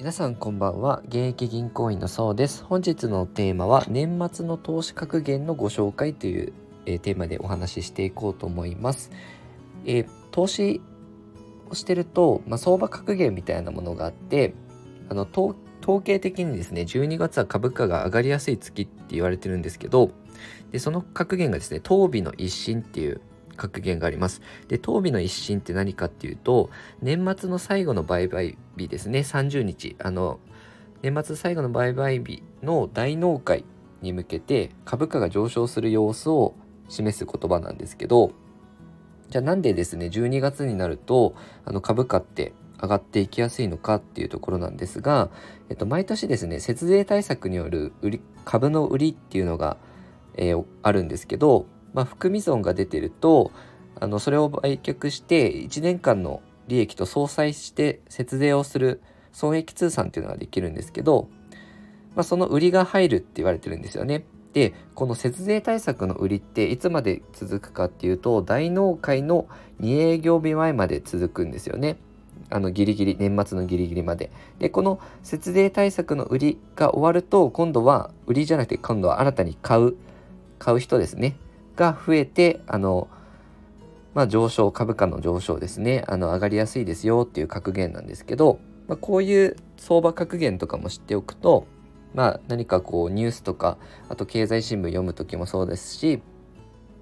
皆さんこんばんは。現役銀行員のそうです。本日のテーマは年末の投資格言のご紹介という、えー、テーマでお話ししていこうと思います、えー、投資をしてると、まあ、相場格言みたいなものがあってあの統計的にですね12月は株価が上がりやすい月って言われてるんですけどでその格言がですね当美の一新っていう格言があります。で、当日の一新って何かっていうと、年末の最後の売買日ですね、30日、あの、年末最後の売買日の大納会に向けて株価が上昇する様子を示す言葉なんですけど、じゃあなんでですね、12月になると、あの株価って上がっていきやすいのかっていうところなんですが、えっと、毎年ですね、節税対策による売り株の売りっていうのが、えー、あるんですけど、まあ、含み損が出てるとあのそれを売却して1年間の利益と相殺して節税をする損益通算っていうのができるんですけど、まあ、その売りが入るって言われてるんですよね。でこの節税対策の売りっていつまで続くかっていうと大納会の2営業日前まで続くんですよね。あのギリギリ年末のギリギリまで。でこの節税対策の売りが終わると今度は売りじゃなくて今度は新たに買う買う人ですねが増えてあの、まあ、上昇株価の上昇ですね。あの上がりやすいですよっていう格言なんですけど、まあ、こういう相場格言とかも知っておくと、まあ、何かこうニュースとかあと経済新聞読む時もそうですし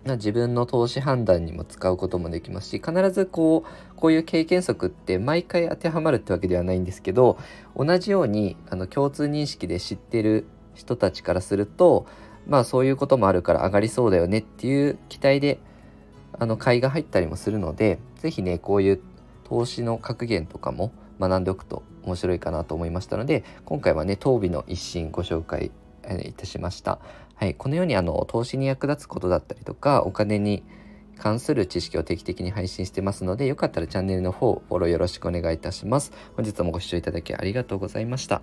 自分の投資判断にも使うこともできますし必ずこうこういう経験則って毎回当てはまるってわけではないんですけど同じようにあの共通認識で知ってる人たちからするとまあそういうこともあるから上がりそうだよねっていう期待であの買いが入ったりもするので是非ねこういう投資の格言とかも学んでおくと面白いかなと思いましたので今回はね当美の一新ご紹介いたしました。はい、このようにあの投資に役立つことだったりとかお金に関する知識を定期的に配信してますのでよかったらチャンネルの方フォローよろしくお願いいたします。本日もご視聴いただきありがとうございました。